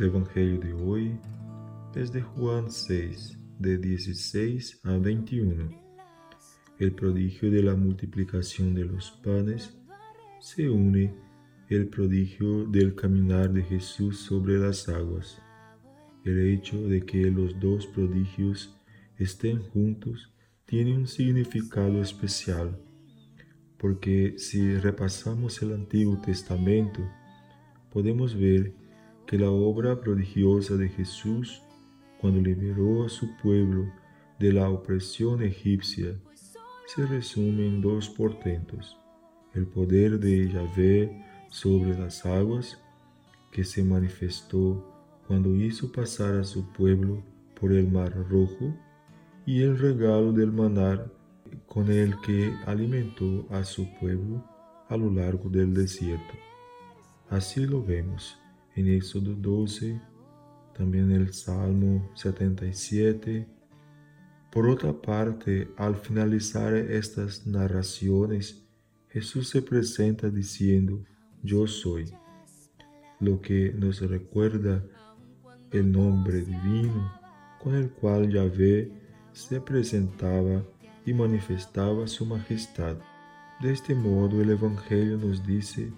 El Evangelio de hoy es de Juan 6, de 16 a 21. El prodigio de la multiplicación de los panes se une el prodigio del caminar de Jesús sobre las aguas. El hecho de que los dos prodigios estén juntos tiene un significado especial, porque si repasamos el Antiguo Testamento, podemos ver que la obra prodigiosa de Jesús cuando liberó a su pueblo de la opresión egipcia se resume en dos portentos. El poder de Yahvé sobre las aguas, que se manifestó cuando hizo pasar a su pueblo por el mar rojo, y el regalo del manar con el que alimentó a su pueblo a lo largo del desierto. Así lo vemos en Éxodo 12, también el Salmo 77. Por otra parte, al finalizar estas narraciones, Jesús se presenta diciendo, yo soy, lo que nos recuerda el nombre divino con el cual Yahvé se presentaba y manifestaba su majestad. De este modo el Evangelio nos dice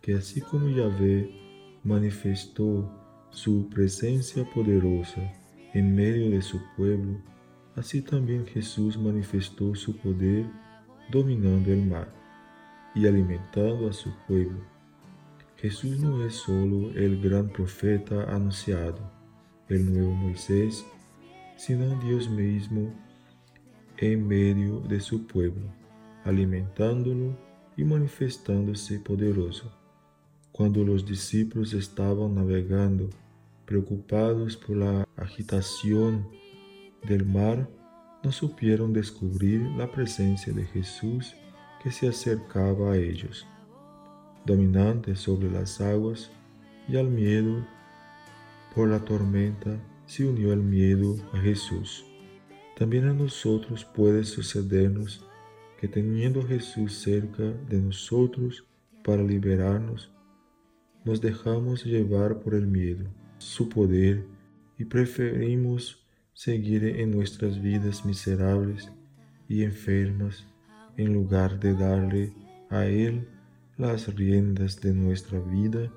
que así como Yahvé manifestó su presencia poderosa en medio de su pueblo, así también Jesús manifestó su poder dominando el mar y alimentando a su pueblo. Jesús no es solo el gran profeta anunciado, el nuevo Moisés, sino Dios mismo en medio de su pueblo, alimentándolo y manifestándose poderoso. Cuando los discípulos estaban navegando, preocupados por la agitación del mar, no supieron descubrir la presencia de Jesús que se acercaba a ellos. Dominante sobre las aguas y al miedo por la tormenta, se unió el miedo a Jesús. También a nosotros puede sucedernos que teniendo a Jesús cerca de nosotros para liberarnos, nos dejamos llevar por el miedo, su poder, y preferimos seguir en nuestras vidas miserables y enfermas en lugar de darle a Él las riendas de nuestra vida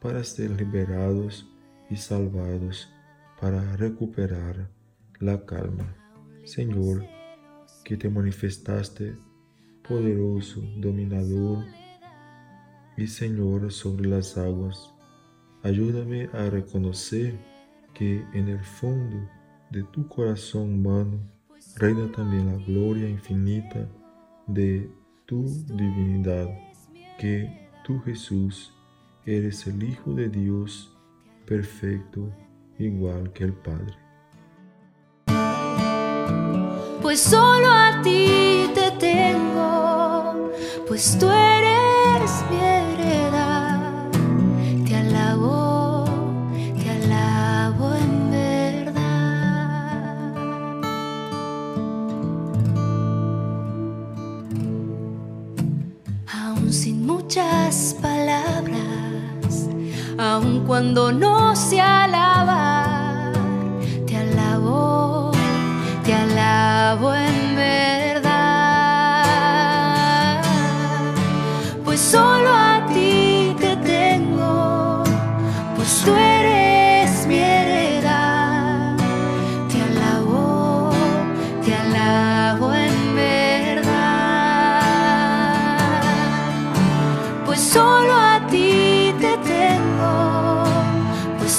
para ser liberados y salvados, para recuperar la calma. Señor, que te manifestaste poderoso, dominador, y Señor sobre las aguas. Ayúdame a reconocer que en el fondo de tu corazón humano reina también la gloria infinita de tu divinidad, que tú Jesús eres el Hijo de Dios perfecto, igual que el Padre. Pues solo a ti te tengo, pues tú eres cuando no se alaba, te alabo, te alabo en verdad. Pues solo a ti te tengo, pues tú eres mi heredad. Te alabo, te alabo en verdad. Pues solo a ti te tengo.